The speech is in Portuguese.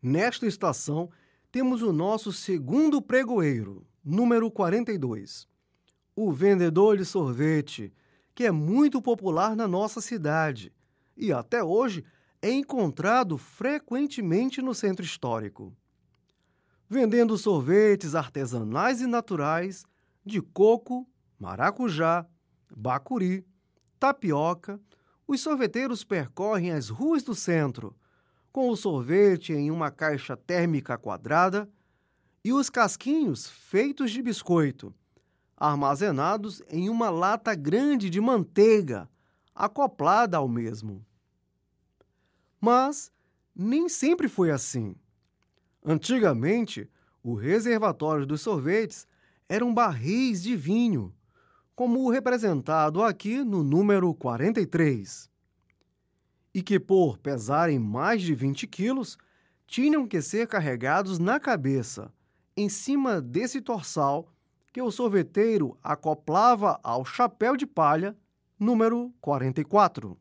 Nesta estação, temos o nosso segundo pregoeiro, número 42. O vendedor de sorvete, que é muito popular na nossa cidade e até hoje é encontrado frequentemente no centro histórico. Vendendo sorvetes artesanais e naturais de coco, maracujá, bacuri, tapioca, os sorveteiros percorrem as ruas do centro, com o sorvete em uma caixa térmica quadrada e os casquinhos feitos de biscoito, armazenados em uma lata grande de manteiga acoplada ao mesmo. Mas nem sempre foi assim. Antigamente, o reservatório dos sorvetes eram barris de vinho, como o representado aqui no número 43, e que, por pesarem mais de 20 quilos, tinham que ser carregados na cabeça, em cima desse torsal que o sorveteiro acoplava ao chapéu de palha número 44.